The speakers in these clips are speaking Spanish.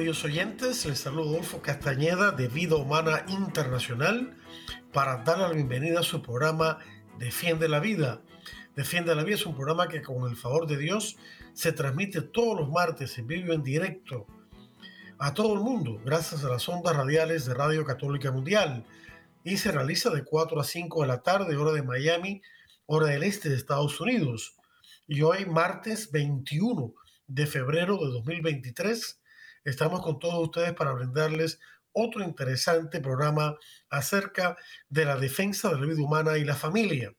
Queridos oyentes, les saludo Adolfo Castañeda de Vida Humana Internacional para dar la bienvenida a su programa Defiende la Vida. Defiende la Vida es un programa que con el favor de Dios se transmite todos los martes en vivo en directo a todo el mundo gracias a las ondas radiales de Radio Católica Mundial y se realiza de 4 a 5 de la tarde, hora de Miami, hora del este de Estados Unidos. Y hoy martes 21 de febrero de 2023 Estamos con todos ustedes para brindarles otro interesante programa acerca de la defensa de la vida humana y la familia.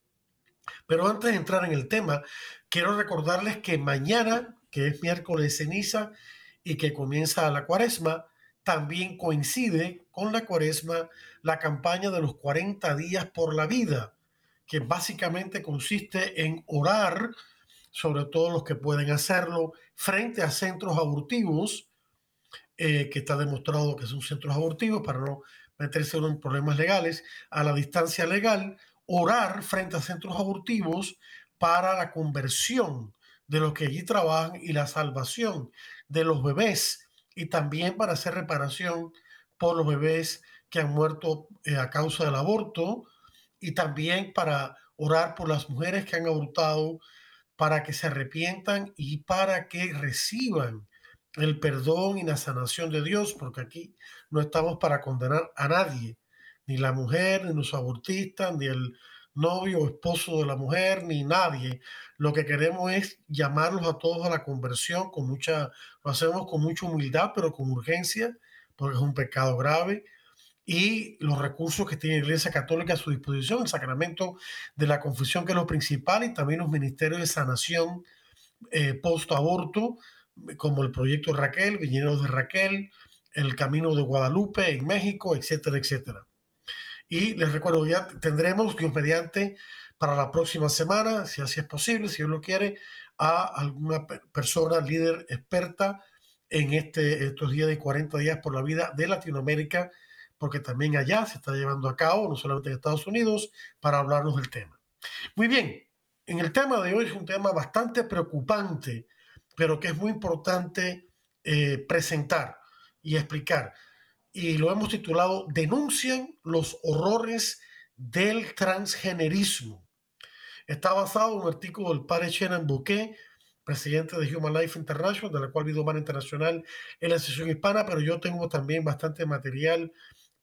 Pero antes de entrar en el tema, quiero recordarles que mañana, que es miércoles ceniza y que comienza la cuaresma, también coincide con la cuaresma la campaña de los 40 días por la vida, que básicamente consiste en orar, sobre todo los que pueden hacerlo, frente a centros abortivos eh, que está demostrado que son centros abortivos para no meterse en problemas legales, a la distancia legal, orar frente a centros abortivos para la conversión de los que allí trabajan y la salvación de los bebés y también para hacer reparación por los bebés que han muerto eh, a causa del aborto y también para orar por las mujeres que han abortado para que se arrepientan y para que reciban el perdón y la sanación de Dios, porque aquí no estamos para condenar a nadie, ni la mujer, ni los abortistas, ni el novio o esposo de la mujer, ni nadie. Lo que queremos es llamarlos a todos a la conversión, con mucha, lo hacemos con mucha humildad, pero con urgencia, porque es un pecado grave. Y los recursos que tiene la Iglesia Católica a su disposición, el sacramento de la confesión, que es lo principal, y también los ministerios de sanación eh, post-aborto, como el proyecto Raquel, Viñedos de Raquel, el Camino de Guadalupe en México, etcétera, etcétera. Y les recuerdo, ya tendremos, Dios mediante, para la próxima semana, si así es posible, si Dios lo quiere, a alguna persona líder experta en este, estos días de 40 días por la vida de Latinoamérica, porque también allá se está llevando a cabo, no solamente en Estados Unidos, para hablarnos del tema. Muy bien, en el tema de hoy es un tema bastante preocupante pero que es muy importante eh, presentar y explicar. Y lo hemos titulado Denuncian los horrores del transgenerismo. Está basado en un artículo del padre Shannon Bouquet, presidente de Human Life International, de la cual Vida Humana Internacional en la sesión hispana, pero yo tengo también bastante material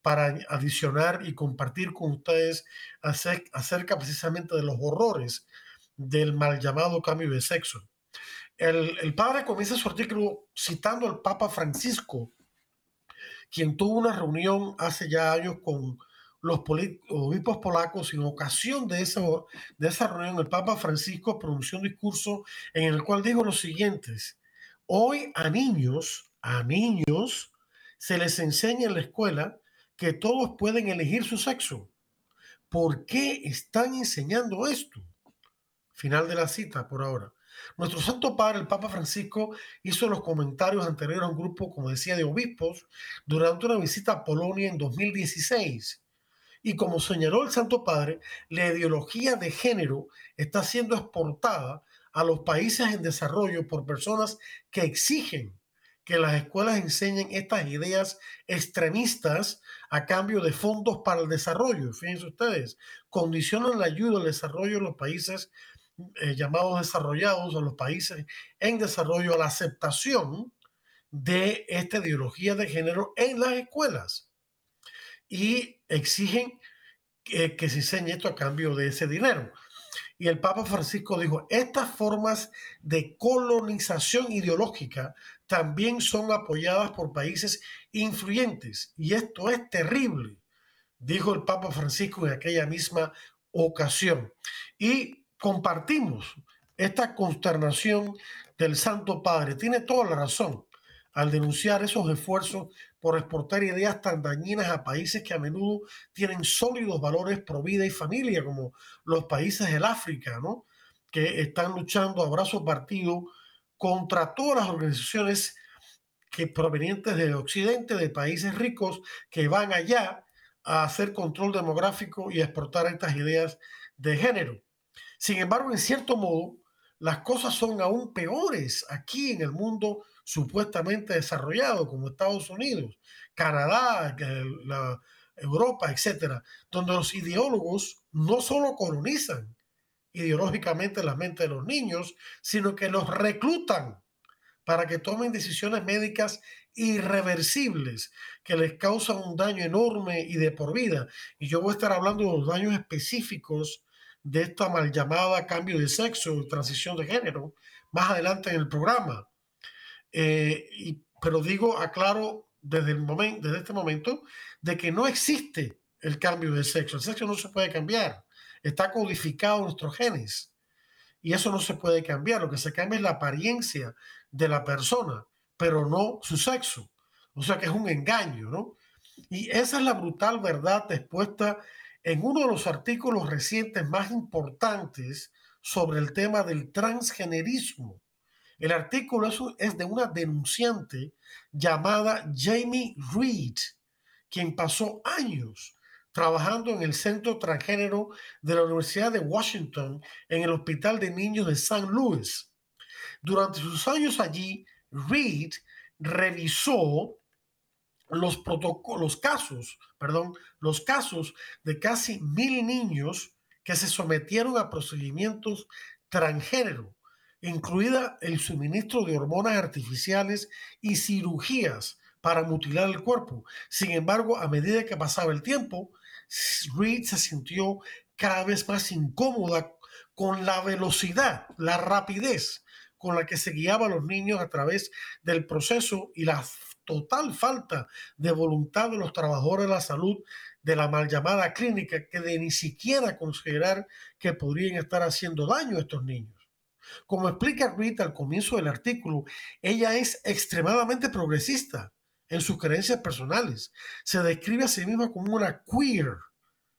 para adicionar y compartir con ustedes acerca precisamente de los horrores del mal llamado cambio de sexo. El, padre comienza su artículo citando al Papa Francisco, quien tuvo una reunión hace ya años con los obispos polacos. En ocasión de esa, de esa reunión, el Papa Francisco pronunció un discurso en el cual dijo lo siguientes. Hoy a niños, a niños, se les enseña en la escuela que todos pueden elegir su sexo. ¿Por qué están enseñando esto? Final de la cita por ahora. Nuestro Santo Padre, el Papa Francisco, hizo los comentarios anteriores a un grupo, como decía, de obispos durante una visita a Polonia en 2016. Y como señaló el Santo Padre, la ideología de género está siendo exportada a los países en desarrollo por personas que exigen que las escuelas enseñen estas ideas extremistas a cambio de fondos para el desarrollo. Fíjense ustedes, condicionan la ayuda al desarrollo de los países eh, llamados desarrollados o los países en desarrollo a la aceptación de esta ideología de género en las escuelas y exigen que, que se enseñe esto a cambio de ese dinero. Y el Papa Francisco dijo, estas formas de colonización ideológica también son apoyadas por países influyentes y esto es terrible, dijo el Papa Francisco en aquella misma ocasión. Y compartimos esta consternación del Santo Padre. Tiene toda la razón al denunciar esos esfuerzos por exportar ideas tan dañinas a países que a menudo tienen sólidos valores pro vida y familia, como los países del África, ¿no? que están luchando a brazo partido contra todas las organizaciones que provenientes de Occidente, de países ricos, que van allá a hacer control demográfico y a exportar estas ideas de género. Sin embargo, en cierto modo, las cosas son aún peores aquí en el mundo supuestamente desarrollado, como Estados Unidos, Canadá, Europa, etcétera, donde los ideólogos no solo colonizan ideológicamente la mente de los niños, sino que los reclutan para que tomen decisiones médicas irreversibles que les causan un daño enorme y de por vida. Y yo voy a estar hablando de los daños específicos de esta mal llamada cambio de sexo, transición de género, más adelante en el programa. Eh, y, pero digo, aclaro desde, el momento, desde este momento, de que no existe el cambio de sexo. El sexo no se puede cambiar. Está codificado en nuestros genes. Y eso no se puede cambiar. Lo que se cambia es la apariencia de la persona, pero no su sexo. O sea que es un engaño, ¿no? Y esa es la brutal verdad expuesta en uno de los artículos recientes más importantes sobre el tema del transgenerismo. El artículo es de una denunciante llamada Jamie Reed, quien pasó años trabajando en el Centro Transgénero de la Universidad de Washington en el Hospital de Niños de St. Louis. Durante sus años allí, Reed revisó los protocolos, casos, perdón, los casos de casi mil niños que se sometieron a procedimientos transgénero, incluida el suministro de hormonas artificiales y cirugías para mutilar el cuerpo. Sin embargo, a medida que pasaba el tiempo, Reed se sintió cada vez más incómoda con la velocidad, la rapidez con la que se guiaba a los niños a través del proceso y la total falta de voluntad de los trabajadores de la salud de la mal llamada clínica que de ni siquiera considerar que podrían estar haciendo daño a estos niños. Como explica Rita al comienzo del artículo, ella es extremadamente progresista en sus creencias personales. Se describe a sí misma como una queer,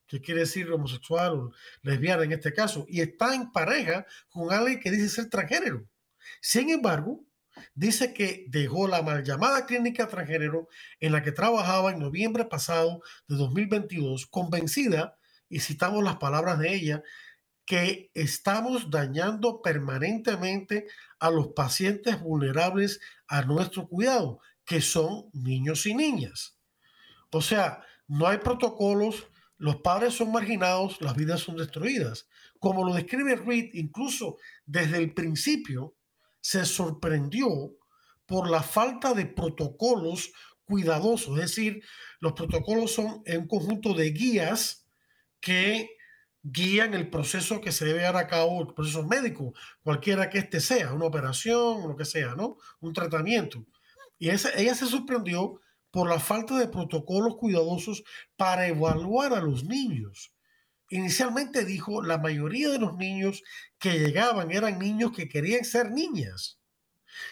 que quiere decir homosexual o lesbiana en este caso, y está en pareja con alguien que dice ser transgénero. Sin embargo, dice que dejó la mal llamada clínica transgénero en la que trabajaba en noviembre pasado de 2022, convencida, y citamos las palabras de ella, que estamos dañando permanentemente a los pacientes vulnerables a nuestro cuidado, que son niños y niñas. O sea, no hay protocolos, los padres son marginados, las vidas son destruidas. Como lo describe Reed, incluso desde el principio, se sorprendió por la falta de protocolos cuidadosos, es decir, los protocolos son un conjunto de guías que guían el proceso que se debe dar a cabo, el proceso médico, cualquiera que este sea, una operación, lo que sea, ¿no? Un tratamiento. Y ella se sorprendió por la falta de protocolos cuidadosos para evaluar a los niños. Inicialmente dijo, la mayoría de los niños que llegaban eran niños que querían ser niñas.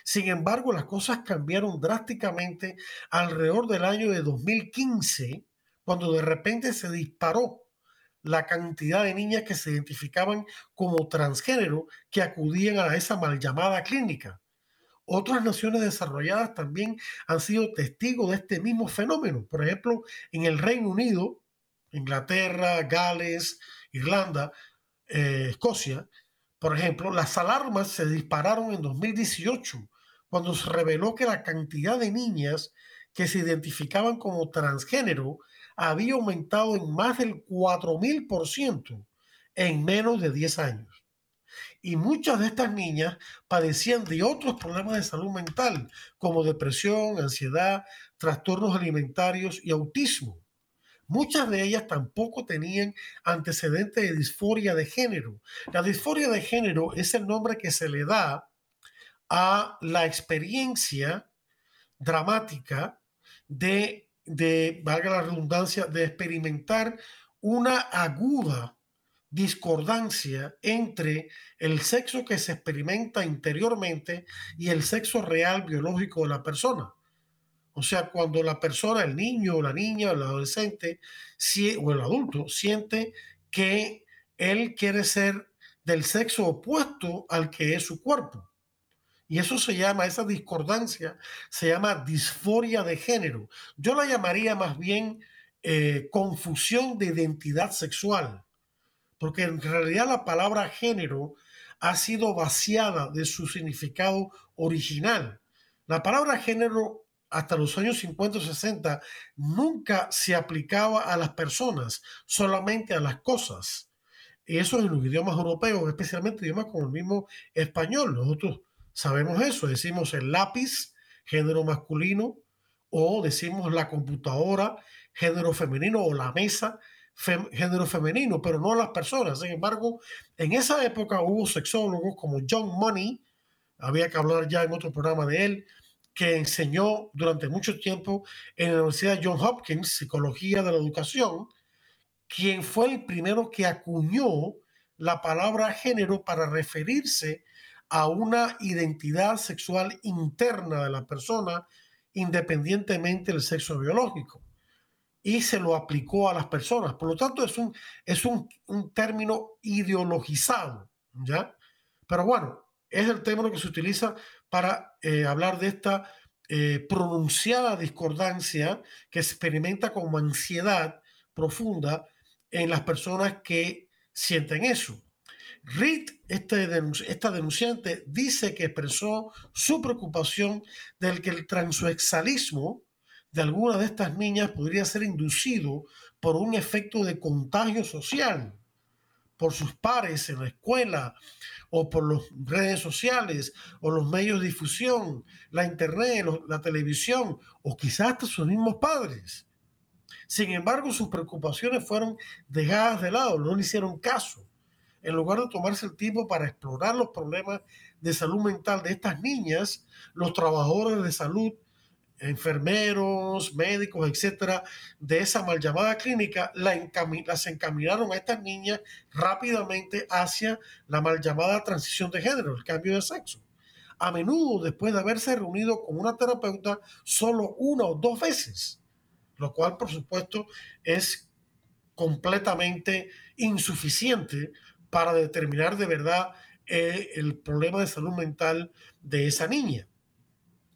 Sin embargo, las cosas cambiaron drásticamente alrededor del año de 2015, cuando de repente se disparó la cantidad de niñas que se identificaban como transgénero que acudían a esa mal llamada clínica. Otras naciones desarrolladas también han sido testigos de este mismo fenómeno. Por ejemplo, en el Reino Unido, Inglaterra, Gales, Irlanda, eh, Escocia, por ejemplo, las alarmas se dispararon en 2018 cuando se reveló que la cantidad de niñas que se identificaban como transgénero había aumentado en más del 4.000% en menos de 10 años. Y muchas de estas niñas padecían de otros problemas de salud mental, como depresión, ansiedad, trastornos alimentarios y autismo. Muchas de ellas tampoco tenían antecedentes de disforia de género. La disforia de género es el nombre que se le da a la experiencia dramática de, de valga la redundancia, de experimentar una aguda discordancia entre el sexo que se experimenta interiormente y el sexo real biológico de la persona. O sea, cuando la persona, el niño la niña el adolescente o el adulto siente que él quiere ser del sexo opuesto al que es su cuerpo. Y eso se llama, esa discordancia, se llama disforia de género. Yo la llamaría más bien eh, confusión de identidad sexual, porque en realidad la palabra género ha sido vaciada de su significado original. La palabra género hasta los años 50 o 60 nunca se aplicaba a las personas, solamente a las cosas. Y eso en los idiomas europeos, especialmente idiomas como el mismo español. Nosotros sabemos eso, decimos el lápiz, género masculino, o decimos la computadora, género femenino, o la mesa, género femenino, pero no las personas. Sin embargo, en esa época hubo sexólogos como John Money, había que hablar ya en otro programa de él, que enseñó durante mucho tiempo en la Universidad John Hopkins, Psicología de la Educación, quien fue el primero que acuñó la palabra género para referirse a una identidad sexual interna de la persona independientemente del sexo biológico. Y se lo aplicó a las personas. Por lo tanto, es un, es un, término ideologizado, ¿ya? Pero bueno, es el término que se utiliza para eh, hablar de esta eh, pronunciada discordancia que experimenta como ansiedad profunda en las personas que sienten eso. Reed, este esta denunciante, dice que expresó su preocupación del que el transexualismo de alguna de estas niñas podría ser inducido por un efecto de contagio social, por sus pares en la escuela o por las redes sociales o los medios de difusión, la internet, la televisión o quizás hasta sus mismos padres. Sin embargo, sus preocupaciones fueron dejadas de lado, no le hicieron caso. En lugar de tomarse el tiempo para explorar los problemas de salud mental de estas niñas, los trabajadores de salud, enfermeros, médicos, etcétera, de esa mal llamada clínica, las encaminaron a estas niñas rápidamente hacia la mal llamada transición de género, el cambio de sexo. A menudo, después de haberse reunido con una terapeuta solo una o dos veces lo cual por supuesto es completamente insuficiente para determinar de verdad eh, el problema de salud mental de esa niña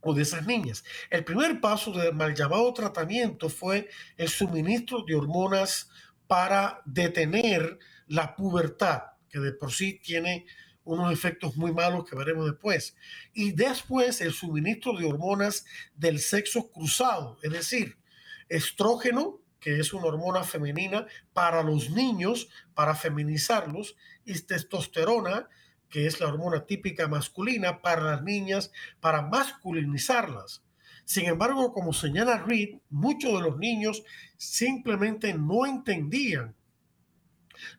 o de esas niñas. El primer paso del mal llamado tratamiento fue el suministro de hormonas para detener la pubertad, que de por sí tiene unos efectos muy malos que veremos después. Y después el suministro de hormonas del sexo cruzado, es decir, estrógeno, que es una hormona femenina para los niños, para feminizarlos, y testosterona, que es la hormona típica masculina para las niñas, para masculinizarlas. Sin embargo, como señala Reed, muchos de los niños simplemente no entendían,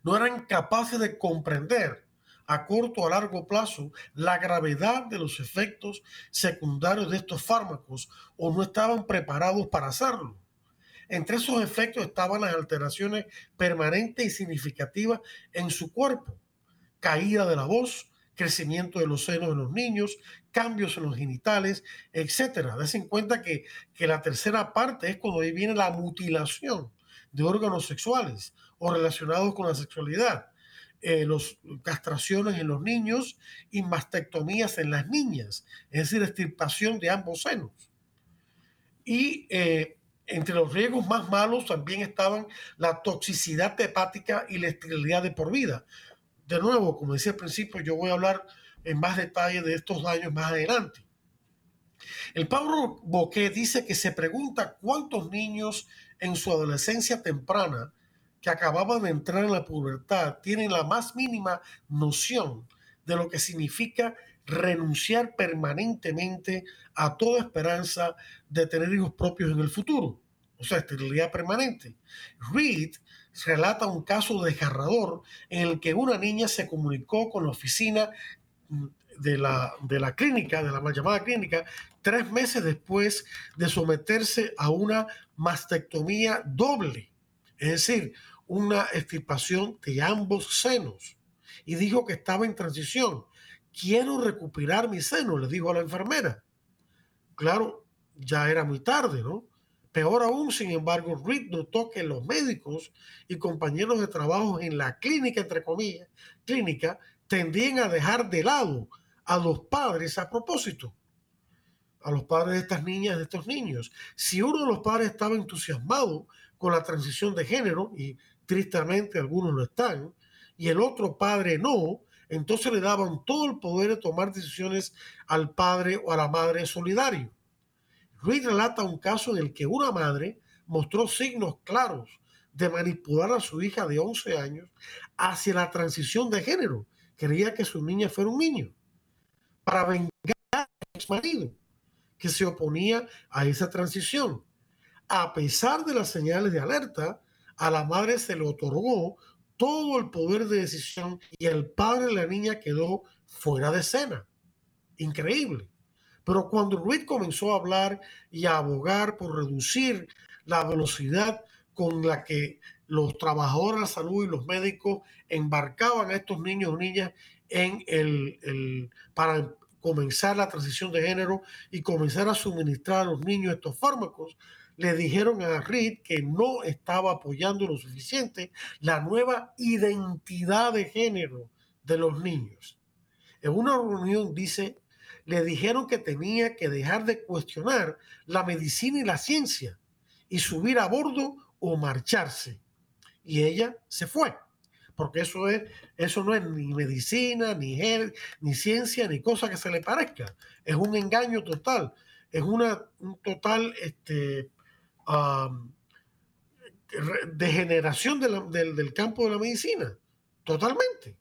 no eran capaces de comprender a corto o a largo plazo la gravedad de los efectos secundarios de estos fármacos o no estaban preparados para hacerlo. Entre esos efectos estaban las alteraciones permanentes y significativas en su cuerpo, caída de la voz, crecimiento de los senos en los niños, cambios en los genitales, etc. Des en cuenta que, que la tercera parte es cuando ahí viene la mutilación de órganos sexuales o relacionados con la sexualidad. Eh, los castraciones en los niños y mastectomías en las niñas, es decir, extirpación de ambos senos. Y eh, entre los riesgos más malos también estaban la toxicidad hepática y la esterilidad de por vida. De nuevo, como decía al principio, yo voy a hablar en más detalle de estos daños más adelante. El Pablo Boqué dice que se pregunta cuántos niños en su adolescencia temprana que acababan de entrar en la pubertad tienen la más mínima noción de lo que significa renunciar permanentemente a toda esperanza de tener hijos propios en el futuro o sea, esterilidad permanente. Reed relata un caso desgarrador en el que una niña se comunicó con la oficina de la, de la clínica, de la mal llamada clínica, tres meses después de someterse a una mastectomía doble, es decir, una extirpación de ambos senos y dijo que estaba en transición. Quiero recuperar mi seno, le dijo a la enfermera. Claro, ya era muy tarde, ¿no? Peor aún, sin embargo, Reed notó que los médicos y compañeros de trabajo en la clínica, entre comillas, clínica, tendían a dejar de lado a los padres a propósito, a los padres de estas niñas, de estos niños. Si uno de los padres estaba entusiasmado con la transición de género, y tristemente algunos lo están, y el otro padre no, entonces le daban todo el poder de tomar decisiones al padre o a la madre solidario. Ruiz relata un caso en el que una madre mostró signos claros de manipular a su hija de 11 años hacia la transición de género. Quería que su niña fuera un niño para vengar a su marido que se oponía a esa transición. A pesar de las señales de alerta, a la madre se le otorgó todo el poder de decisión y el padre de la niña quedó fuera de escena. Increíble. Pero cuando Ruiz comenzó a hablar y a abogar por reducir la velocidad con la que los trabajadores de salud y los médicos embarcaban a estos niños o niñas en el, para comenzar la transición de género y comenzar a suministrar a los niños estos fármacos, le dijeron a Reed que no estaba apoyando lo suficiente la nueva identidad de género de los niños. En una reunión dice le dijeron que tenía que dejar de cuestionar la medicina y la ciencia y subir a bordo o marcharse. Y ella se fue, porque eso, es, eso no es ni medicina, ni, ni ciencia, ni cosa que se le parezca. Es un engaño total, es una un total este, degeneración del, del campo de la medicina, totalmente.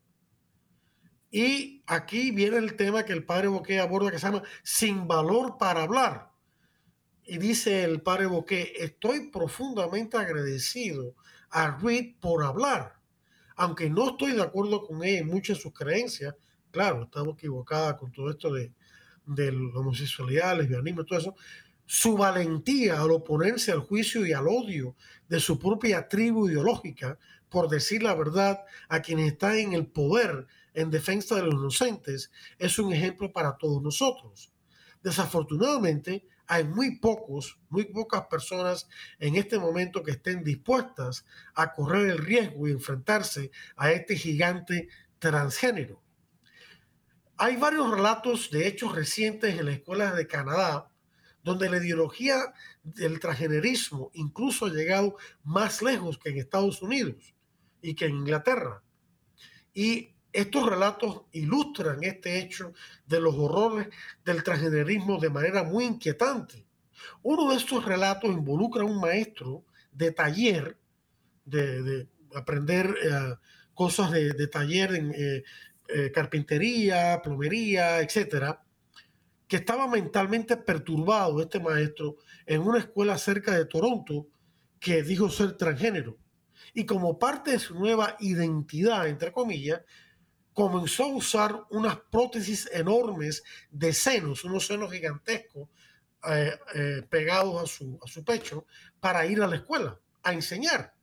Y aquí viene el tema que el padre Boqué aborda que se llama sin valor para hablar. Y dice el padre Boqué, estoy profundamente agradecido a Reed por hablar. Aunque no estoy de acuerdo con ella en muchas de sus creencias, claro, estamos equivocadas con todo esto de, de la homosexualidad, lesbianismo, todo eso, su valentía al oponerse al juicio y al odio de su propia tribu ideológica por decir la verdad a quienes están en el poder en defensa de los inocentes es un ejemplo para todos nosotros. Desafortunadamente, hay muy pocos, muy pocas personas en este momento que estén dispuestas a correr el riesgo y enfrentarse a este gigante transgénero. Hay varios relatos de hechos recientes en las escuelas de Canadá donde la ideología del transgenerismo incluso ha llegado más lejos que en Estados Unidos y que en Inglaterra. Y estos relatos ilustran este hecho de los horrores del transgenerismo de manera muy inquietante. Uno de estos relatos involucra a un maestro de taller, de, aprender eh, cosas de, taller en eh, eh, carpintería, plomería, etcétera, que estaba mentalmente perturbado este maestro en una escuela cerca de Toronto que dijo ser transgénero. Y como parte de su nueva identidad, entre comillas, comenzó a usar unas prótesis enormes de senos, unos senos gigantescos eh, eh, pegados a su, a su pecho para ir a la escuela a enseñar.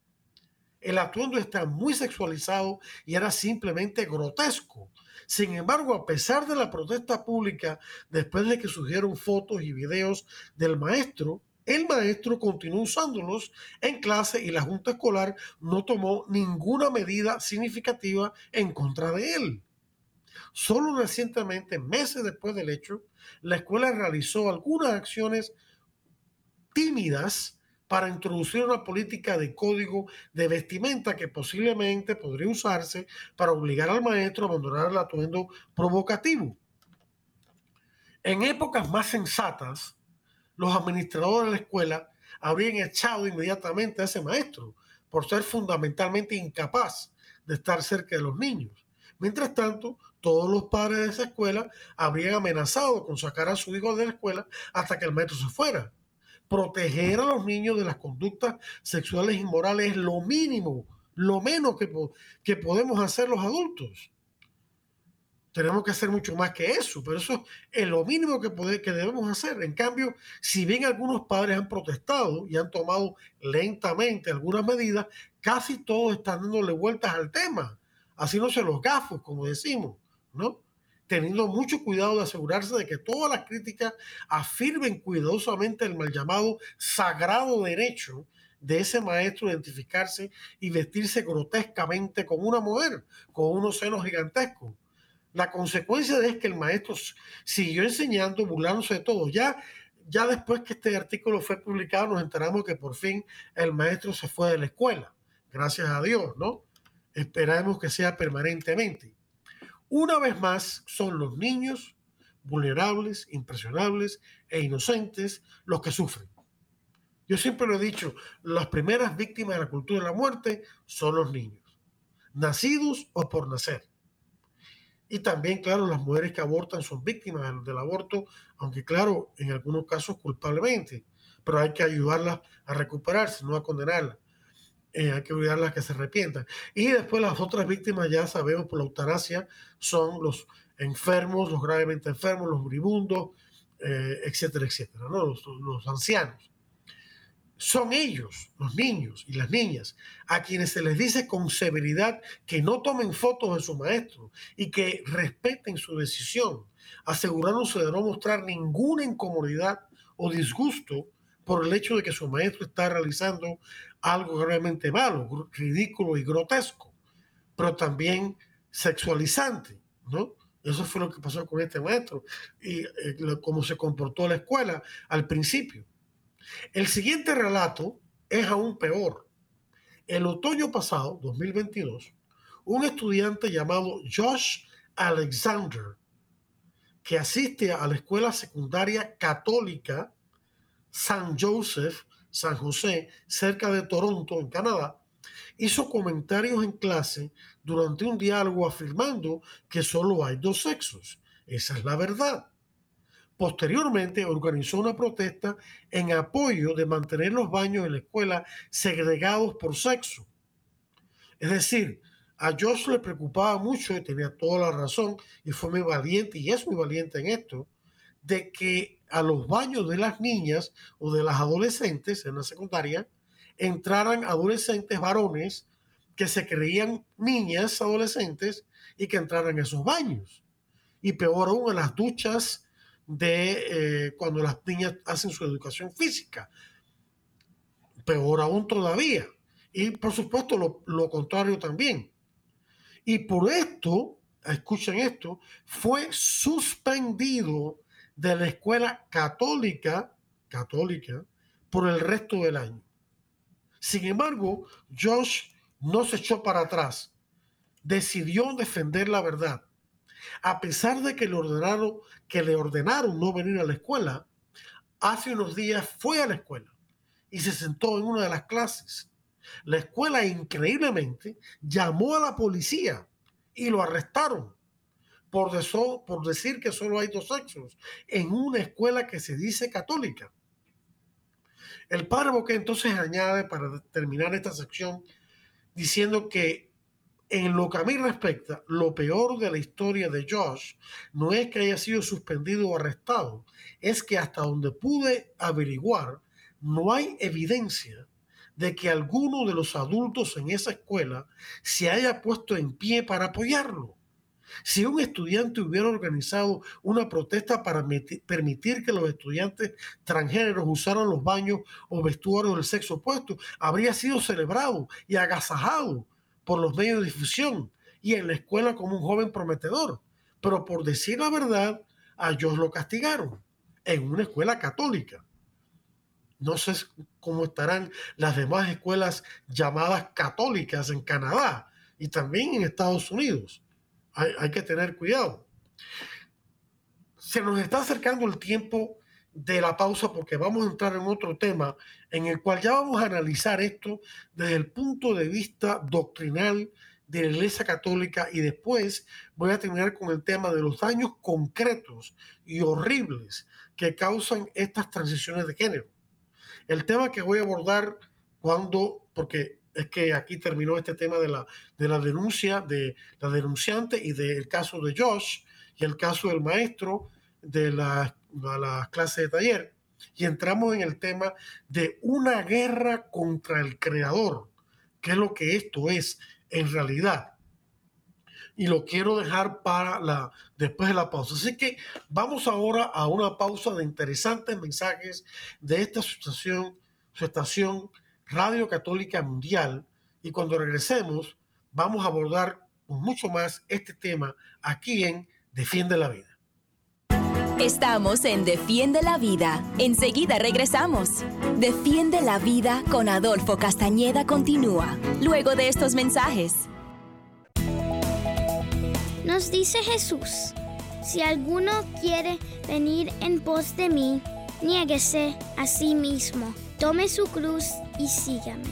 El atuendo está muy sexualizado y era simplemente grotesco. Sin embargo, a pesar de la protesta pública, después de que surgieron fotos y videos del maestro, el maestro continuó usándolos en clase y la Junta Escolar no tomó ninguna medida significativa en contra de él. Solo recientemente, meses después del hecho, la escuela realizó algunas acciones tímidas para introducir una política de código de vestimenta que posiblemente podría usarse para obligar al maestro a abandonar el atuendo provocativo. En épocas más sensatas, los administradores de la escuela habrían echado inmediatamente a ese maestro por ser fundamentalmente incapaz de estar cerca de los niños. Mientras tanto, todos los padres de esa escuela habrían amenazado con sacar a su hijo de la escuela hasta que el maestro se fuera. Proteger a los niños de las conductas sexuales inmorales es lo mínimo, lo menos que, que podemos hacer los adultos. Tenemos que hacer mucho más que eso, pero eso es lo mínimo que, que debemos hacer. En cambio, si bien algunos padres han protestado y han tomado lentamente algunas medidas, casi todos están dándole vueltas al tema, haciéndose los gafos, como decimos, ¿no? Teniendo mucho cuidado de asegurarse de que todas las críticas afirmen cuidadosamente el mal llamado sagrado derecho de ese maestro identificarse y vestirse grotescamente como una mujer, con unos senos gigantescos la consecuencia es que el maestro siguió enseñando, burlándose de todo. Ya, ya después que este artículo fue publicado, nos enteramos que por fin el maestro se fue de la escuela. Gracias a Dios, ¿no? Esperamos que sea permanentemente. Una vez más, son los niños vulnerables, impresionables e inocentes los que sufren. Yo siempre lo he dicho, las primeras víctimas de la cultura de la muerte son los niños, nacidos o por nacer. Y también, claro, las mujeres que abortan son víctimas del, aborto, aunque claro, en algunos casos culpablemente, pero hay que ayudarlas a recuperarse, no a condenarlas. Eh, hay que ayudarlas a que se arrepientan. Y después las otras víctimas, ya sabemos por la eutanasia, son los enfermos, los gravemente enfermos, los moribundos, eh, etcétera, etcétera, ¿no? los ancianos son ellos, los niños y las niñas, a quienes se les dice con severidad que no tomen fotos de su maestro y que respeten su decisión, asegurándose de no mostrar ninguna incomodidad o disgusto por el hecho de que su maestro está realizando algo realmente malo, ridículo y grotesco, pero también sexualizante, ¿no? Eso fue lo que pasó con este maestro y eh, cómo se comportó la escuela al principio. El siguiente relato es aún peor. El otoño pasado, 2022, un estudiante llamado Josh Alexander, que asiste a la escuela secundaria católica San Joseph, San José, cerca de Toronto, en Canadá, hizo comentarios en clase durante un diálogo afirmando que solo hay dos sexos. Esa es la verdad. Posteriormente organizó una protesta en apoyo de mantener los baños en la escuela segregados por sexo. Es decir, a Josh le preocupaba mucho y tenía toda la razón y fue muy valiente y es muy valiente en esto, de que a los baños de las niñas o de las adolescentes en la secundaria entraran adolescentes varones que se creían niñas adolescentes y que entraran a esos baños. Y peor aún, a las duchas de eh, cuando las niñas hacen su educación física. Peor aún todavía. Y por supuesto lo, lo contrario también. Y por esto, escuchen esto, fue suspendido de la escuela católica, católica, por el resto del año. Sin embargo, Josh no se echó para atrás. Decidió defender la verdad a pesar de que le ordenaron, que le ordenaron no venir a la escuela, hace unos días fue a la escuela y se sentó en una de las clases. La escuela increíblemente llamó a la policía y lo arrestaron por, por decir que solo hay dos sexos en una escuela que se dice católica. El padre Boque entonces añade para terminar esta sección diciendo que en lo que a mí respecta, lo peor de la historia de Josh no es que haya sido suspendido o arrestado, es que hasta donde pude averiguar, no hay evidencia de que alguno de los adultos en esa escuela se haya puesto en pie para apoyarlo. Si un estudiante hubiera organizado una protesta para permitir que los estudiantes transgéneros usaran los baños o vestuarios del sexo opuesto, habría sido celebrado y agasajado por los medios de difusión y en la escuela como un joven prometedor. Pero por decir la verdad, a ellos lo castigaron en una escuela católica. No sé cómo estarán las demás escuelas llamadas católicas en Canadá y también en Estados Unidos. Hay, hay que tener cuidado. Se nos está acercando el tiempo de la pausa porque vamos a entrar en otro tema en el cual ya vamos a analizar esto desde el punto de vista doctrinal de la Iglesia Católica y después voy a terminar con el tema de los daños concretos y horribles que causan estas transiciones de género. El tema que voy a abordar cuando, porque es que aquí terminó este tema de la, de la denuncia de la denunciante y del caso de Josh, y el caso del maestro de la, de la clase de taller. Y entramos en el tema de una guerra contra el creador, que es lo que esto es en realidad y lo quiero dejar para la después de la pausa. Así que vamos ahora a una pausa de interesantes mensajes de esta estación, su estación Radio Católica Mundial y cuando regresemos vamos a abordar mucho más este tema aquí en Defiende la Vida. Estamos en Defiende la Vida. Enseguida regresamos. Defiende la Vida con Adolfo Castañeda continúa, luego de estos mensajes. Nos dice Jesús, si alguno quiere venir en pos de mí, niéguese a sí mismo, tome su cruz y sígame.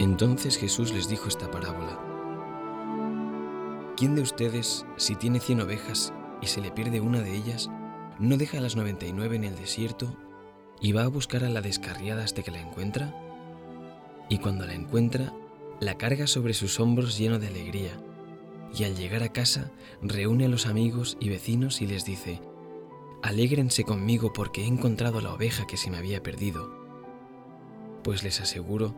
Entonces Jesús les dijo esta parábola. ¿Quién de ustedes, si tiene cien ovejas y se le pierde una de ellas, ¿No deja las 99 en el desierto y va a buscar a la descarriada hasta que la encuentra? Y cuando la encuentra, la carga sobre sus hombros lleno de alegría, y al llegar a casa reúne a los amigos y vecinos y les dice, Alégrense conmigo porque he encontrado la oveja que se me había perdido. Pues les aseguro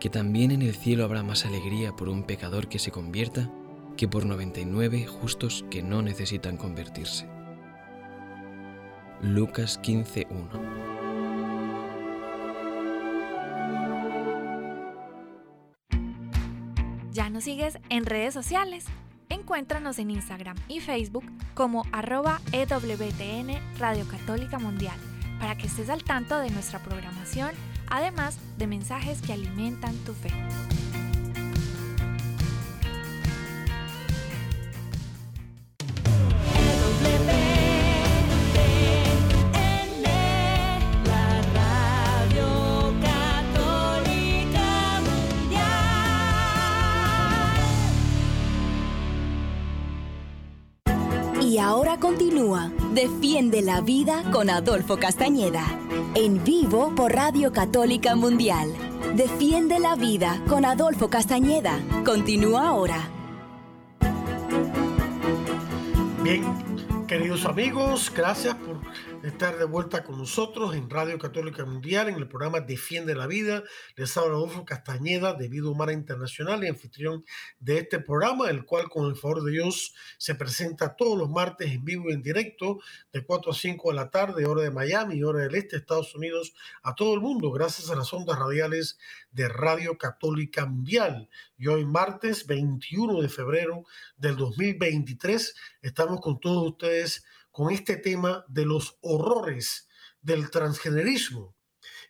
que también en el cielo habrá más alegría por un pecador que se convierta que por 99 justos que no necesitan convertirse. Lucas 15.1 ¿Ya nos sigues en redes sociales? Encuéntranos en Instagram y Facebook como arroba EWTN Radio Católica Mundial para que estés al tanto de nuestra programación, además de mensajes que alimentan tu fe. Y ahora continúa Defiende la Vida con Adolfo Castañeda. En vivo por Radio Católica Mundial. Defiende la Vida con Adolfo Castañeda. Continúa ahora. Bien, queridos amigos, gracias por estar de vuelta con nosotros en Radio Católica Mundial, en el programa Defiende la Vida. Les habla Adolfo Castañeda, de Vida Humana Internacional y anfitrión de este programa, el cual con el favor de Dios se presenta todos los martes en vivo y en directo, de 4 a 5 de la tarde, hora de Miami, hora del este, Estados Unidos, a todo el mundo, gracias a las ondas radiales de Radio Católica Mundial. Y hoy martes 21 de febrero del 2023 estamos con todos ustedes con este tema de los horrores del transgenerismo.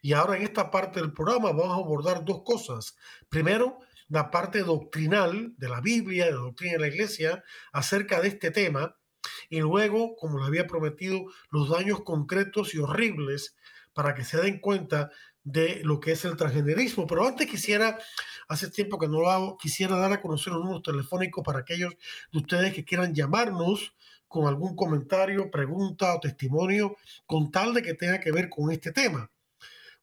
Y ahora en esta parte del programa vamos a abordar dos cosas. Primero, la parte doctrinal de la Biblia, de la doctrina de la Iglesia, acerca de este tema. Y luego, como les había prometido, los daños concretos y horribles para que se den cuenta de lo que es el transgenerismo. Pero antes quisiera, hace tiempo que no lo hago, quisiera dar a conocer un número telefónico para aquellos de ustedes que quieran llamarnos con algún comentario, pregunta o testimonio con tal de que tenga que ver con este tema.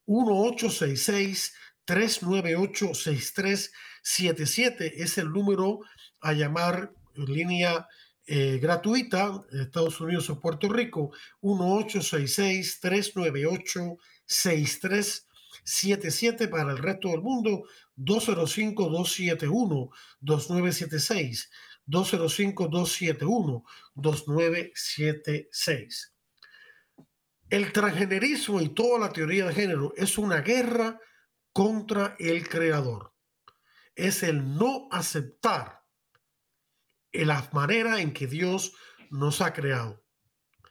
1866-398-6377 es el número a llamar en línea eh, gratuita Estados Unidos o Puerto Rico. 1866-398-6377 para el resto del mundo. 205-271-2976. 205-271-2976. El transgenerismo y toda la teoría de género es una guerra contra el creador. Es el no aceptar la manera en que Dios nos ha creado.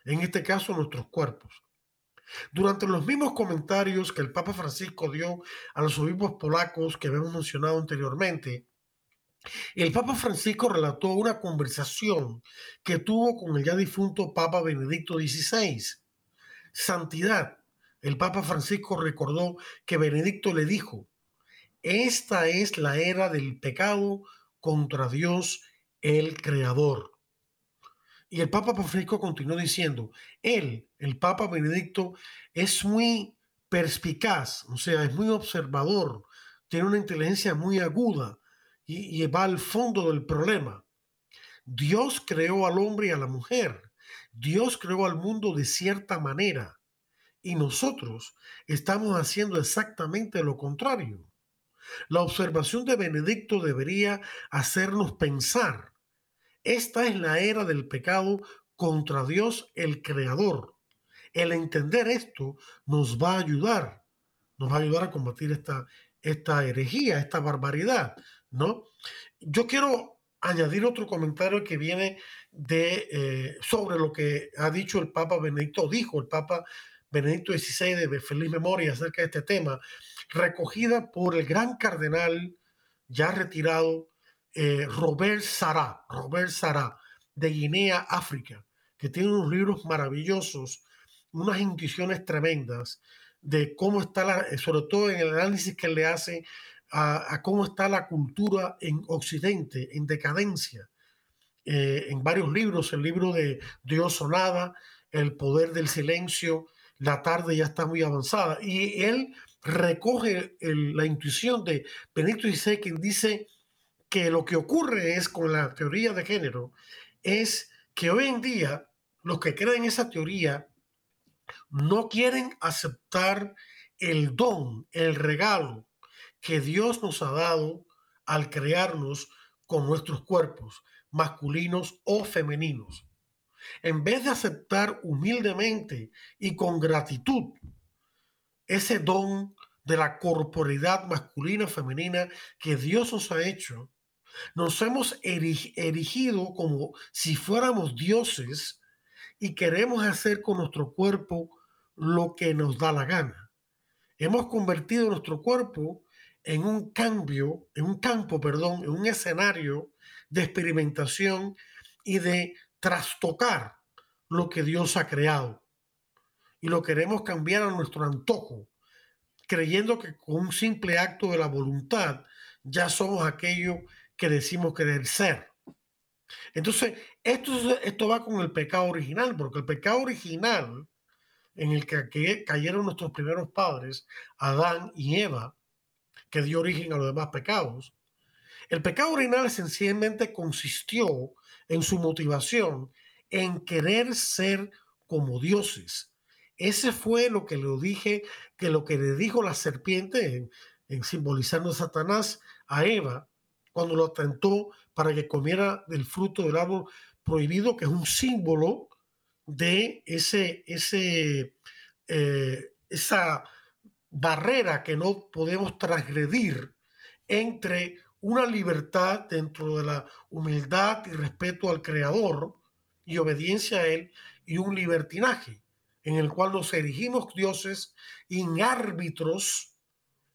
En este caso, nuestros cuerpos. Durante los mismos comentarios que el Papa Francisco dio a los obispos polacos que habíamos mencionado anteriormente, el Papa Francisco relató una conversación que tuvo con el ya difunto Papa Benedicto XVI. Santidad. El Papa Francisco recordó que Benedicto le dijo, esta es la era del pecado contra Dios el Creador. Y el Papa Francisco continuó diciendo, Él, el Papa Benedicto es muy perspicaz, o sea, es muy observador, tiene una inteligencia muy aguda y, y va al fondo del problema. Dios creó al hombre y a la mujer. Dios creó al mundo de cierta manera y nosotros estamos haciendo exactamente lo contrario. La observación de Benedicto debería hacernos pensar. Esta es la era del pecado contra Dios el Creador. El entender esto nos va a ayudar, nos va a ayudar a combatir esta, esta herejía, esta barbaridad, ¿no? Yo quiero añadir otro comentario que viene de eh, sobre lo que ha dicho el Papa Benedicto, dijo el Papa Benedicto XVI de feliz memoria acerca de este tema, recogida por el gran cardenal ya retirado eh, Robert Sará, Robert Sará, de Guinea, África, que tiene unos libros maravillosos, unas intuiciones tremendas de cómo está, sobre todo en el análisis que le hace a, cómo está la cultura en Occidente, en decadencia. Eh, en varios libros, el libro de Dios o El poder del silencio, La tarde ya está muy avanzada. Y él recoge la intuición de Benito XVI, quien dice que lo que ocurre es con la teoría de género, es que hoy en día los que creen esa teoría no quieren aceptar el don, el regalo que Dios nos ha dado al crearnos con nuestros cuerpos, masculinos o femeninos. En vez de aceptar humildemente y con gratitud ese don de la corporidad masculina o femenina que Dios nos ha hecho, nos hemos erigido como si fuéramos dioses y queremos hacer con nuestro cuerpo lo que nos da la gana. Hemos convertido nuestro cuerpo en un cambio, en un campo, perdón, en un escenario de experimentación y de trastocar lo que Dios ha creado. Y lo queremos cambiar a nuestro antojo, creyendo que con un simple acto de la voluntad ya somos aquello que decimos querer ser. Entonces, esto, esto va con el pecado original, porque el pecado original en el que cayeron nuestros primeros padres, Adán y Eva, que dio origen a los demás pecados. El pecado original esencialmente consistió en su motivación en querer ser como dioses. Ese fue lo que le dije, que lo que le dijo la serpiente en, simbolizando a Satanás a Eva cuando lo tentó para que comiera del fruto del árbol prohibido, que es un símbolo de ese, ese, eh, esa barrera que no podemos transgredir entre una libertad dentro de la humildad y respeto al Creador y obediencia a Él y un libertinaje en el cual nos erigimos dioses en árbitros,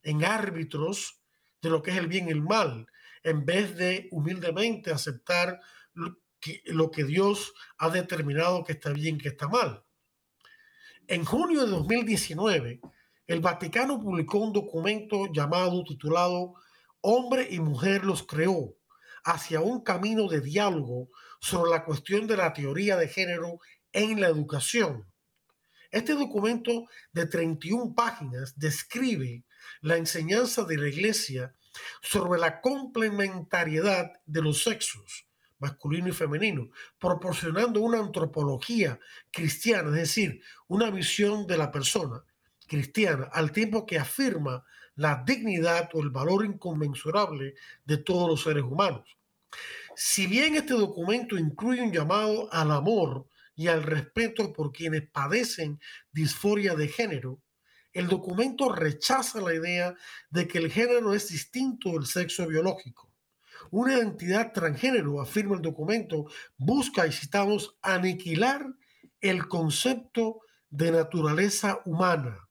en árbitros de lo que es el bien y el mal, en vez de humildemente aceptar lo que Dios ha determinado que está bien, que está mal. En junio de 2019, el Vaticano publicó un documento llamado, titulado Hombre y Mujer los creó, hacia un camino de diálogo sobre la cuestión de la teoría de género en la educación. Este documento de 31 páginas describe la enseñanza de la Iglesia sobre la complementariedad de los sexos, masculino y femenino, proporcionando una antropología cristiana, es decir, una visión de la persona cristiana, al tiempo que afirma la dignidad o el valor inconmensurable de todos los seres humanos. Si bien este documento incluye un llamado al amor y al respeto por quienes padecen disforia de género, el documento rechaza la idea de que el género es distinto del sexo biológico. Una identidad transgénero, afirma el documento, busca, y citamos, aniquilar el concepto de naturaleza humana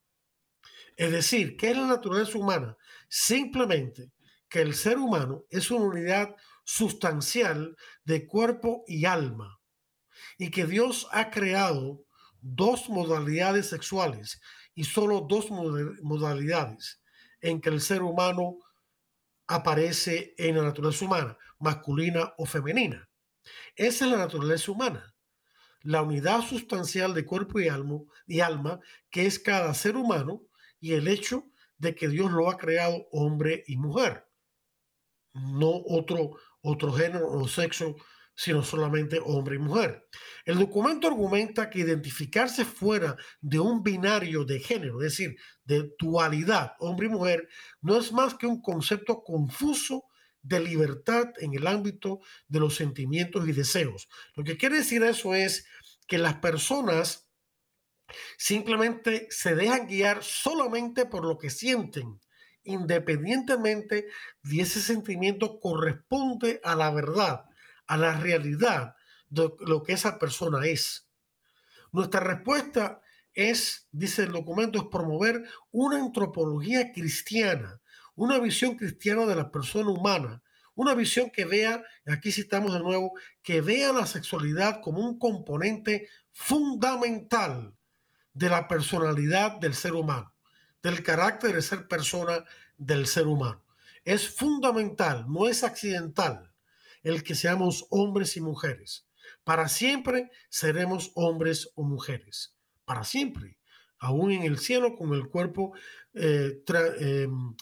es decir, ¿qué es la naturaleza humana? Simplemente que el ser humano es una unidad sustancial de cuerpo y alma y que Dios ha creado dos modalidades sexuales y solo dos modalidades en que el ser humano aparece en la naturaleza humana, masculina o femenina. Esa es la naturaleza humana. la unidad sustancial de cuerpo y alma, y alma que es cada ser humano y el hecho de que Dios lo ha creado hombre y mujer, no otro, otro género o sexo, sino solamente hombre y mujer. El documento argumenta que identificarse fuera de un binario de género, es decir, de dualidad hombre y mujer, no es más que un concepto confuso de libertad en el ámbito de los sentimientos y deseos. Lo que quiere decir eso es que las personas simplemente se dejan guiar solamente por lo que sienten, independientemente de ese sentimiento corresponde a la verdad, a la realidad de lo que esa persona es. Nuestra respuesta es, dice el documento, es promover una antropología cristiana, una visión cristiana de la persona humana, una visión que vea, aquí citamos de nuevo, que vea la sexualidad como un componente fundamental de la personalidad del ser humano, del carácter de ser persona del ser humano. Es fundamental, no es accidental el que seamos hombres y mujeres. Para siempre seremos hombres o mujeres. Para siempre. Aún en el cielo con el cuerpo eh, em,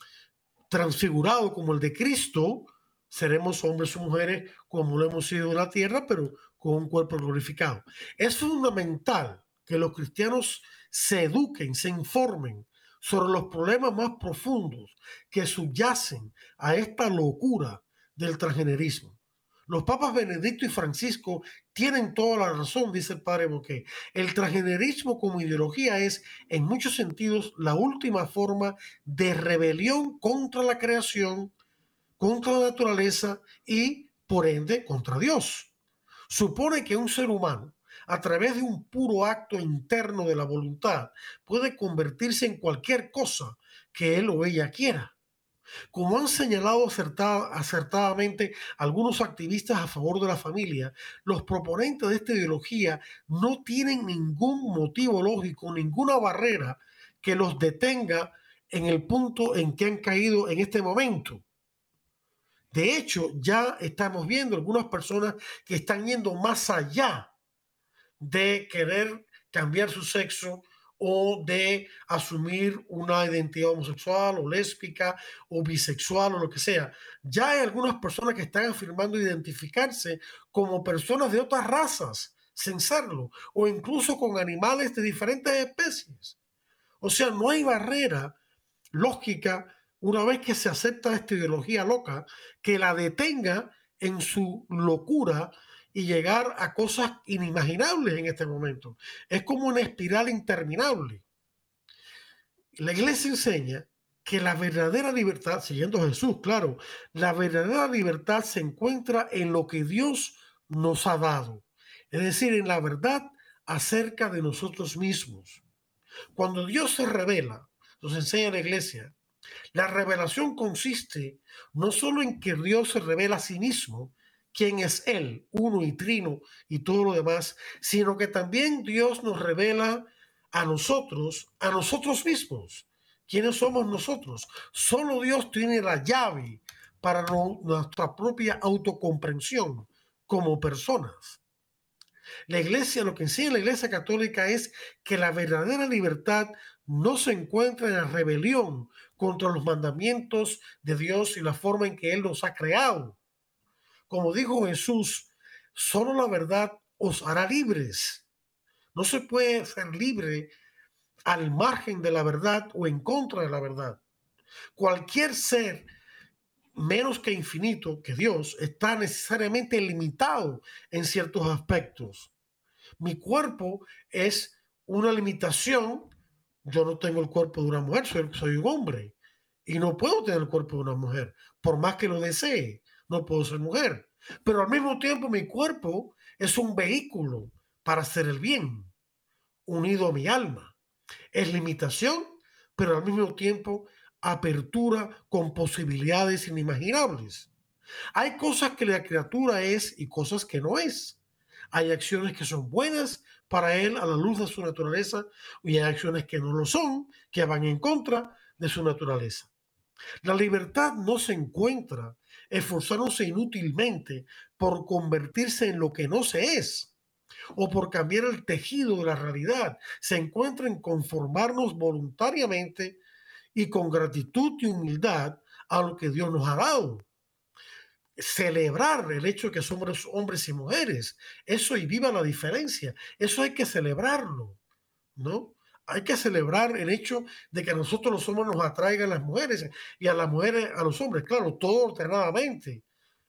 transfigurado como el de Cristo, seremos hombres o mujeres como lo hemos sido en la tierra, pero con un cuerpo glorificado. Es fundamental que los cristianos se eduquen, se informen sobre los problemas más profundos que subyacen a esta locura del transgenerismo. Los papas Benedicto y Francisco tienen toda la razón, dice el padre Boquet. El transgenerismo como ideología es, en muchos sentidos, la última forma de rebelión contra la creación, contra la naturaleza y, por ende, contra Dios. Supone que un ser humano, a través de un puro acto interno de la voluntad, puede convertirse en cualquier cosa que él o ella quiera. Como han señalado acertadamente algunos activistas a favor de la familia, los proponentes de esta ideología no tienen ningún motivo lógico, ninguna barrera que los detenga en el punto en que han caído en este momento. De hecho, ya estamos viendo algunas personas que están yendo más allá de querer cambiar su sexo o de asumir una identidad homosexual o lésbica o bisexual o lo que sea. Ya hay algunas personas que están afirmando identificarse como personas de otras razas, sin serlo, o incluso con animales de diferentes especies. O sea, no hay barrera lógica una vez que se acepta esta ideología loca, que la detenga en su locura y llegar a cosas inimaginables en este momento. Es como una espiral interminable. La iglesia enseña que la verdadera libertad, siguiendo a Jesús, claro, la verdadera libertad se encuentra en lo que Dios nos ha dado, es decir, en la verdad acerca de nosotros mismos. Cuando Dios se revela, nos enseña la iglesia, la revelación consiste no solo en que Dios se revela a sí mismo, quién es Él, uno y trino y todo lo demás, sino que también Dios nos revela a nosotros, a nosotros mismos. ¿Quiénes somos nosotros? Solo Dios tiene la llave para nuestra propia autocomprensión como personas. La iglesia, lo que enseña la iglesia católica es que la verdadera libertad no se encuentra en la rebelión contra los mandamientos de Dios y la forma en que Él nos ha creado. Como dijo Jesús, solo la verdad os hará libres. No se puede ser libre al margen de la verdad o en contra de la verdad. Cualquier ser menos que infinito, que Dios, está necesariamente limitado en ciertos aspectos. Mi cuerpo es una limitación yo no tengo el cuerpo de una mujer, soy, un hombre y no puedo tener el cuerpo de una mujer, por más que lo desee, no puedo ser mujer. Pero al mismo tiempo mi cuerpo es un vehículo para hacer el bien, unido a mi alma. Es limitación, pero al mismo tiempo apertura con posibilidades inimaginables. Hay cosas que la criatura es y cosas que no es. Hay acciones que son buenas para él a la luz de su naturaleza y hay acciones que no lo son, que van en contra de su naturaleza. La libertad no se encuentra esforzándose inútilmente por convertirse en lo que no se es. o por cambiar el tejido de la realidad. Se encuentra en conformarnos voluntariamente y con gratitud y humildad a lo que Dios nos ha dado. Celebrar el hecho de que somos hombres y mujeres, eso y viva la diferencia, eso hay que celebrarlo, ¿no? Hay que celebrar el hecho de que a nosotros los hombres nos atraigan las mujeres y a las mujeres a los hombres, claro, todo ordenadamente.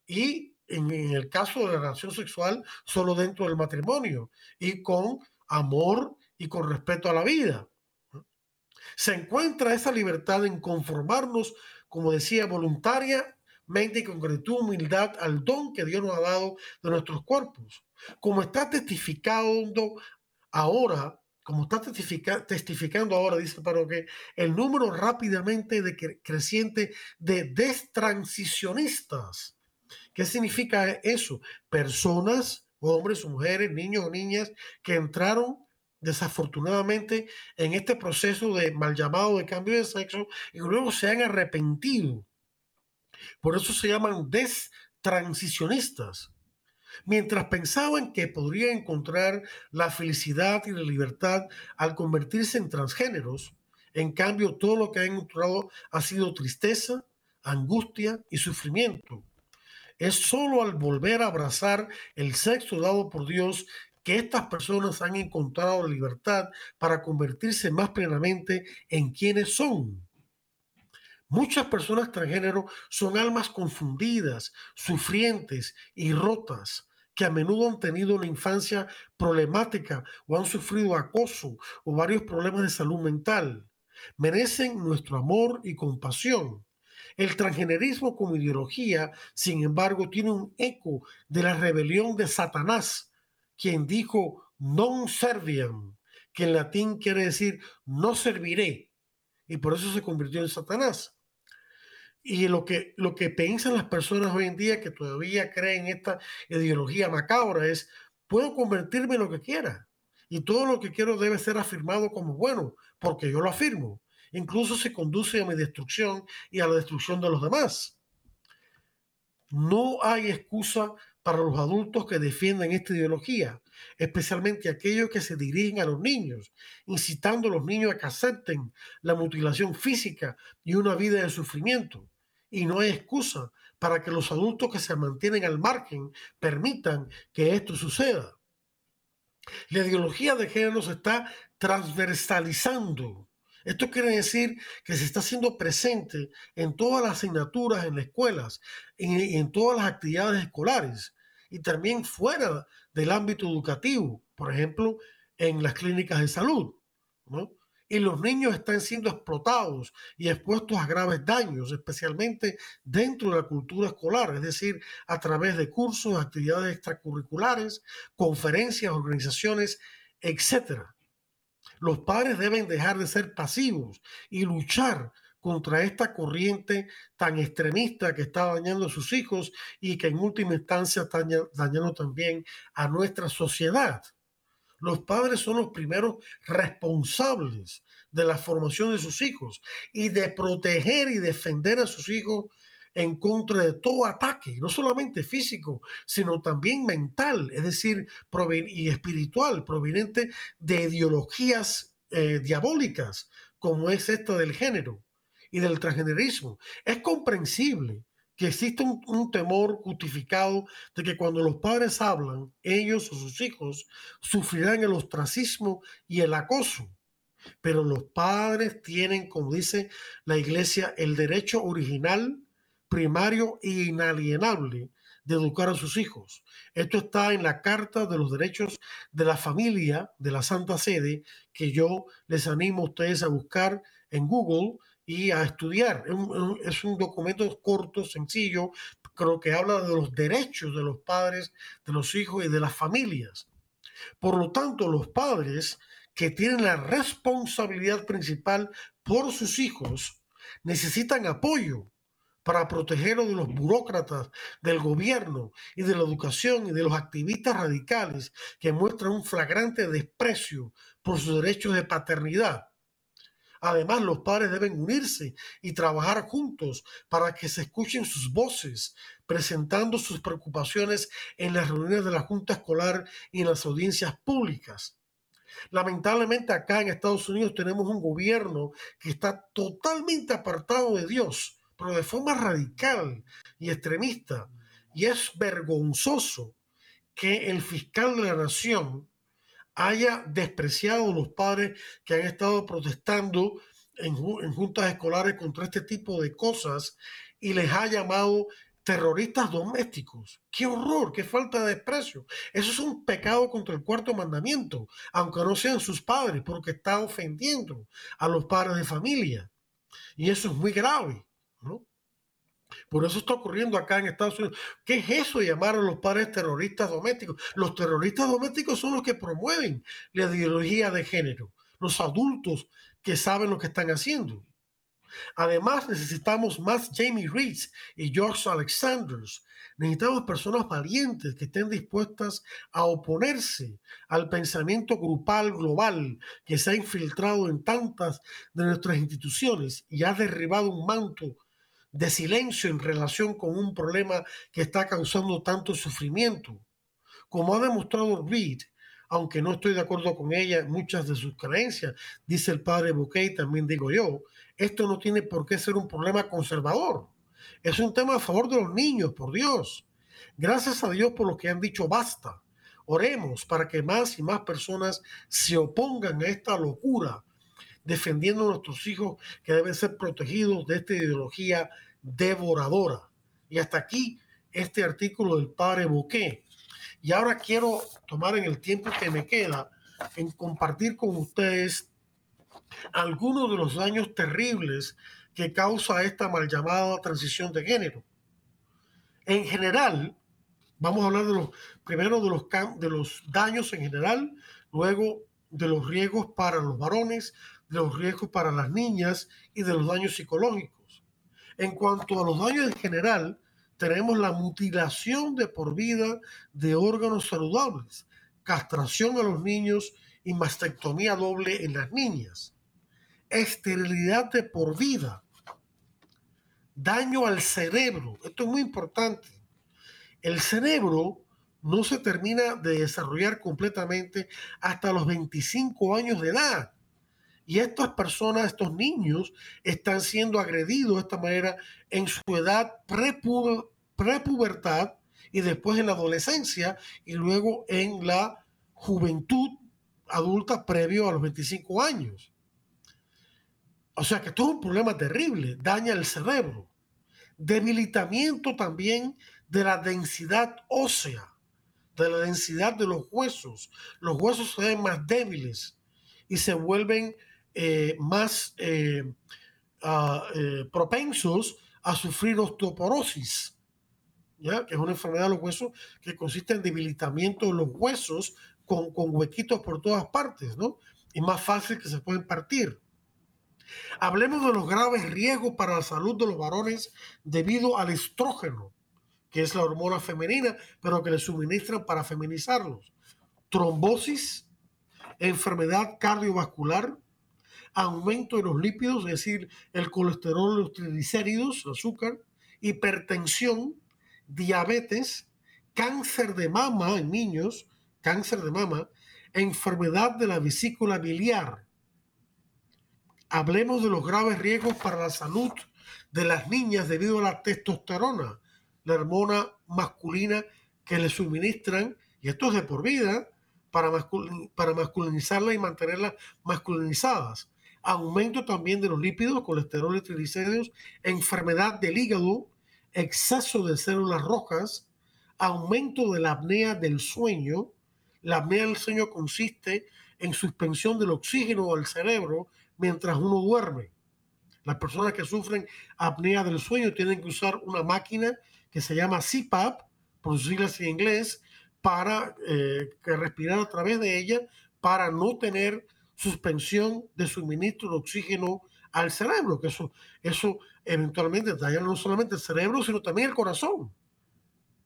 Y en, el caso de la relación sexual, solo dentro del matrimonio y con amor y con respeto a la vida. Se encuentra esa libertad en conformarnos, como decía, voluntariamente y con gratitud, humildad al don que Dios nos ha dado de nuestros cuerpos. Como está testificando ahora como está testificando ahora, dice pero que el número rápidamente de creciente de destransicionistas. ¿Qué significa eso? Personas, hombres mujeres, niños o niñas, que entraron desafortunadamente en este proceso de mal llamado de cambio de sexo y luego se han arrepentido. Por eso se llaman destransicionistas mientras pensaban que podrían encontrar la felicidad y la libertad al convertirse en transgéneros, en cambio todo lo que han encontrado ha sido tristeza, angustia y sufrimiento. Es solo al volver a abrazar el sexo dado por Dios que estas personas han encontrado libertad para convertirse más plenamente en quienes son. Muchas personas transgénero son almas confundidas, sufrientes y rotas, que a menudo han tenido una infancia problemática o han sufrido acoso o varios problemas de salud mental. Merecen nuestro amor y compasión. El transgenerismo como ideología, sin embargo, tiene un eco de la rebelión de Satanás, quien dijo non serviam, que en latín quiere decir no serviré, y por eso se convirtió en Satanás. Y lo que, lo que piensan las personas hoy en día que todavía creen esta ideología macabra es, puedo convertirme en lo que quiera. Y todo lo que quiero debe ser afirmado como bueno, porque yo lo afirmo. Incluso se conduce a mi destrucción y a la destrucción de los demás. No hay excusa para los adultos que defienden esta ideología, especialmente aquellos que se dirigen a los niños, incitando a los niños a que acepten la mutilación física y una vida de sufrimiento y no hay excusa para que los adultos que se mantienen al margen permitan que esto suceda. La ideología de género se está transversalizando. Esto quiere decir que se está haciendo presente en todas las asignaturas en las escuelas, en, en todas las actividades escolares y también fuera del ámbito educativo, por ejemplo, en las clínicas de salud. ¿no? Y los niños están siendo explotados y expuestos a graves daños, especialmente dentro de la cultura escolar, es decir, a través de cursos, actividades extracurriculares, conferencias, organizaciones, etc. Los padres deben dejar de ser pasivos y luchar contra esta corriente tan extremista que está dañando a sus hijos y que en última instancia está dañando también a nuestra sociedad. Los padres son los primeros responsables de la formación de sus hijos y de proteger y defender a sus hijos en contra de todo ataque, no solamente físico, sino también mental, es decir, y espiritual, proveniente de ideologías eh, diabólicas, como es esta del género y del transgenerismo. Es comprensible que existe un, temor justificado de que cuando los padres hablan, ellos o sus hijos sufrirán el ostracismo y el acoso. Pero los padres tienen, como dice la iglesia, el derecho original, primario e inalienable de educar a sus hijos. Esto está en la Carta de los Derechos de la Familia de la Santa Sede, que yo les animo a ustedes a buscar en Google y a estudiar. Es un, documento corto, sencillo, creo que habla de los derechos de los padres, de los hijos y de las familias. Por lo tanto, los padres que tienen la responsabilidad principal por sus hijos necesitan apoyo para protegerlos de los burócratas, del gobierno y de la educación y de los activistas radicales que muestran un flagrante desprecio por sus derechos de paternidad Además, los padres deben unirse y trabajar juntos para que se escuchen sus voces, presentando sus preocupaciones en las reuniones de la Junta Escolar y en las audiencias públicas. Lamentablemente acá en Estados Unidos tenemos un gobierno que está totalmente apartado de Dios, pero de forma radical y extremista. Y es vergonzoso que el fiscal de la nación haya despreciado a los padres que han estado protestando en, juntas escolares contra este tipo de cosas y les ha llamado terroristas domésticos. ¡Qué horror! ¡Qué falta de desprecio! Eso es un pecado contra el cuarto mandamiento, aunque no sean sus padres, porque está ofendiendo a los padres de familia. Y eso es muy grave. Por eso está ocurriendo acá en Estados Unidos. ¿Qué es eso llamar a los padres terroristas domésticos? Los terroristas domésticos son los que promueven la ideología de género, los adultos que saben lo que están haciendo. Además, necesitamos más Jamie Reeds y George Alexanders. Necesitamos personas valientes que estén dispuestas a oponerse al pensamiento grupal global que se ha infiltrado en tantas de nuestras instituciones y ha derribado un manto de silencio en relación con un problema que está causando tanto sufrimiento. Como ha demostrado Reed, aunque no estoy de acuerdo con ella muchas de sus creencias, dice el padre Bouquet, también digo yo, esto no tiene por qué ser un problema conservador. Es un tema a favor de los niños, por Dios. Gracias a Dios por lo que han dicho basta. Oremos para que más y más personas se opongan a esta locura, defendiendo a nuestros hijos que deben ser protegidos de esta ideología devoradora. Y hasta aquí este artículo del padre Bouquet. Y ahora quiero tomar en el tiempo que me queda en compartir con ustedes algunos de los daños terribles que causa esta mal llamada transición de género. En general, vamos a hablar de los primero de los, de los daños en general, luego de los riesgos para los varones, de los riesgos para las niñas y de los daños psicológicos. En cuanto a los daños en general, tenemos la mutilación de por vida de órganos saludables, castración a los niños y mastectomía doble en las niñas esterilidad de por vida, daño al cerebro. Esto es muy importante. El cerebro no se termina de desarrollar completamente hasta los 25 años de edad. Y estas personas, estos niños, están siendo agredidos de esta manera en su edad prepubertad y después en la adolescencia y luego en la juventud adulta previo a los 25 años. O sea que esto es un problema terrible, daña el cerebro. Debilitamiento también de la densidad ósea, de la densidad de los huesos. Los huesos se ven más débiles y se vuelven eh, más eh, ah, eh, propensos a sufrir osteoporosis, que es una enfermedad de los huesos que consiste en debilitamiento de los huesos con, con huequitos por todas partes. Y más fácil que se pueden partir. Hablemos de los graves riesgos para la salud de los varones debido al estrógeno, que es la hormona femenina, pero que le suministran para feminizarlos. Trombosis, enfermedad cardiovascular, aumento de los lípidos, es decir, el colesterol, los triglicéridos, el azúcar, hipertensión, diabetes, cáncer de mama en niños, cáncer de mama, enfermedad de la vesícula biliar, Hablemos de los graves riesgos para la salud de las niñas debido a la testosterona, la hormona masculina que le suministran, y esto es de por vida, para, masculinizarlas y mantenerlas masculinizadas. Aumento también de los lípidos, colesterol y triglicéridos, enfermedad del hígado, exceso de células rojas, aumento de la apnea del sueño. La apnea del sueño consiste en suspensión del oxígeno al cerebro mientras uno duerme. Las personas que sufren apnea del sueño tienen que usar una máquina que se llama CPAP, por sus siglas en inglés, para eh, que respirar a través de ella para no tener suspensión de suministro de oxígeno al cerebro, que eso, eso eventualmente daña no solamente el cerebro, sino también el corazón.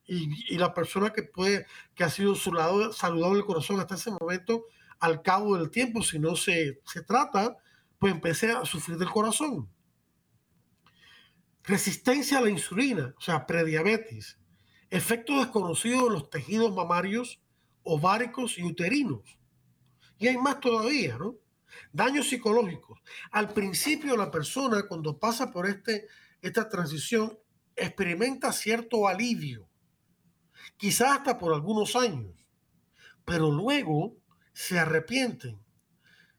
Y, y la persona que puede, que ha sido su lado saludable el corazón hasta ese momento, al cabo del tiempo, si no se, se trata, pues empecé a sufrir del corazón. Resistencia a la insulina, o sea, prediabetes. Efecto desconocido en los tejidos mamarios, ováricos y uterinos. Y hay más todavía, ¿no? Daños psicológicos. Al principio la persona cuando pasa por este, esta transición experimenta cierto alivio, quizás hasta por algunos años, pero luego se arrepienten,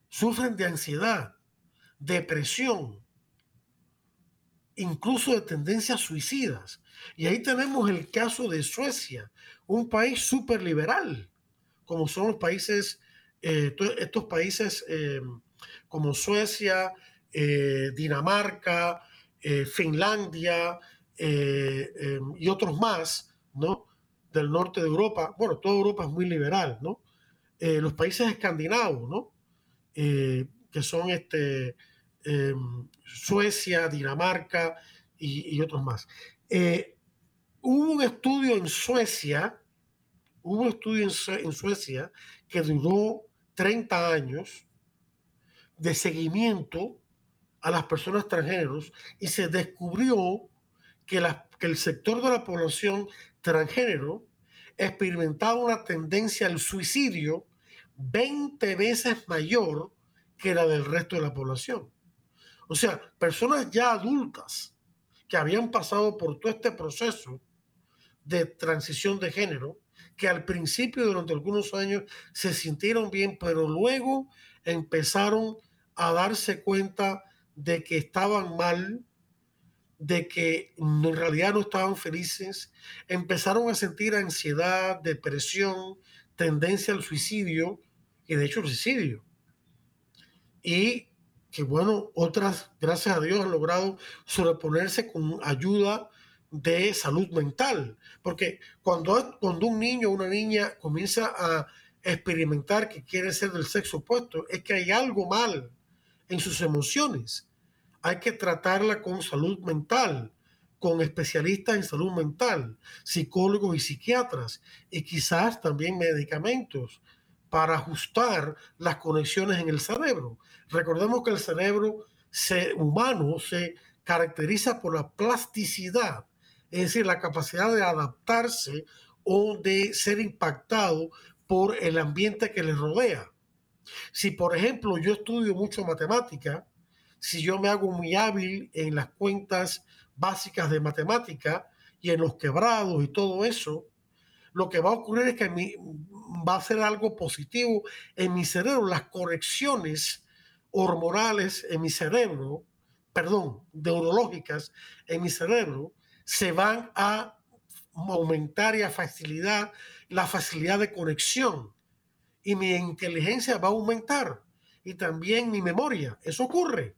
sufren de ansiedad, depresión, incluso de tendencias suicidas. Y ahí tenemos el caso de Suecia, un país súper liberal, como son los países, eh, estos países eh, como Suecia, eh, Dinamarca, Finlandia y otros más, ¿no? Del norte de Europa. Bueno, toda Europa es muy liberal, ¿no? los países escandinavos, ¿no? que son este, Em, Suecia, Dinamarca y, otros más. Hubo un estudio en Suecia, hubo un estudio en, Suecia que duró 30 años de seguimiento a las personas transgéneros y se descubrió que, que el sector de la población transgénero experimentaba una tendencia al suicidio 20 veces mayor que la del resto de la población. O sea, personas ya adultas que habían pasado por todo este proceso de transición de género, que al principio durante algunos años se sintieron bien, pero luego empezaron a darse cuenta de que estaban mal, de que en realidad no estaban felices, empezaron a sentir ansiedad, depresión, tendencia al suicidio y de hecho el suicidio. Y que bueno, otras, gracias a Dios, han logrado sobreponerse con ayuda de salud mental. Porque cuando, cuando un niño o una niña comienza a experimentar que quiere ser del sexo opuesto, es que hay algo mal en sus emociones. Hay que tratarla con salud mental, con especialistas en salud mental, psicólogos y psiquiatras, y quizás también medicamentos para ajustar las conexiones en el cerebro. Recordemos que el cerebro humano se caracteriza por la plasticidad, es decir, la capacidad de adaptarse o de ser impactado por el ambiente que le rodea. Si, por ejemplo, yo estudio mucho matemática, si yo me hago muy hábil en las cuentas básicas de matemática y en los quebrados y todo eso, lo que va a ocurrir es que va a ser algo positivo en mi cerebro. Las correcciones hormonales en mi cerebro, perdón, neurológicas en mi cerebro, se van a aumentar y a facilitar la facilidad de conexión. Y mi inteligencia va a aumentar. Y también mi memoria. Eso ocurre.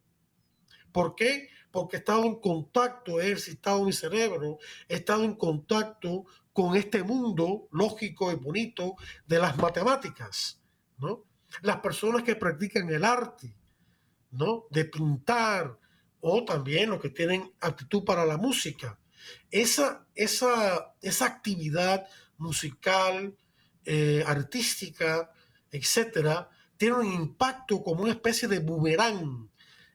¿Por qué? Porque he estado en contacto, he ejercitado mi cerebro, he estado en contacto con este mundo lógico y bonito de las matemáticas, ¿no? Las personas que practican el arte, ¿no? De pintar o también los que tienen actitud para la música. Esa, esa, esa actividad musical, eh, artística, etcétera, tiene un impacto como una especie de boomerang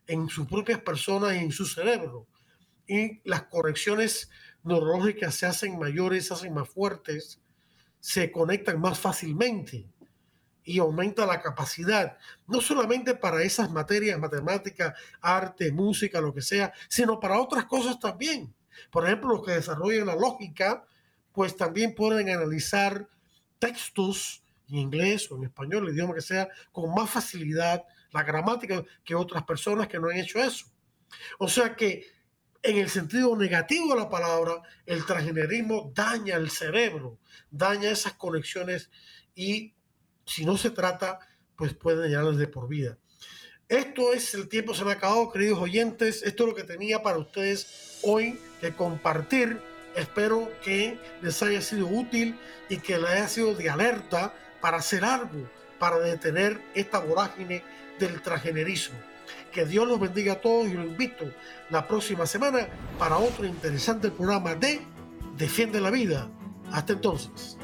en sus propias personas y en su cerebro. Y las correcciones neurológicas se hacen mayores, se hacen más fuertes, se conectan más fácilmente y aumenta la capacidad, no solamente para esas materias, matemáticas, arte, música, lo que sea, sino para otras cosas también. Por ejemplo, los que desarrollan la lógica, pues también pueden analizar textos en inglés o en español, el idioma que sea, con más facilidad, la gramática, que otras personas que no han hecho eso. O sea que en el sentido negativo de la palabra, el transgenerismo daña el cerebro, daña esas conexiones y si no se trata, pues puede dañarlas de por vida. Esto es el tiempo se me ha acabado, queridos oyentes. Esto es lo que tenía para ustedes hoy que compartir. Espero que les haya sido útil y que les haya sido de alerta para hacer algo para detener esta vorágine del transgenerismo. Que Dios los bendiga a todos y los invito la próxima semana para otro interesante programa de Defiende la Vida. Hasta entonces.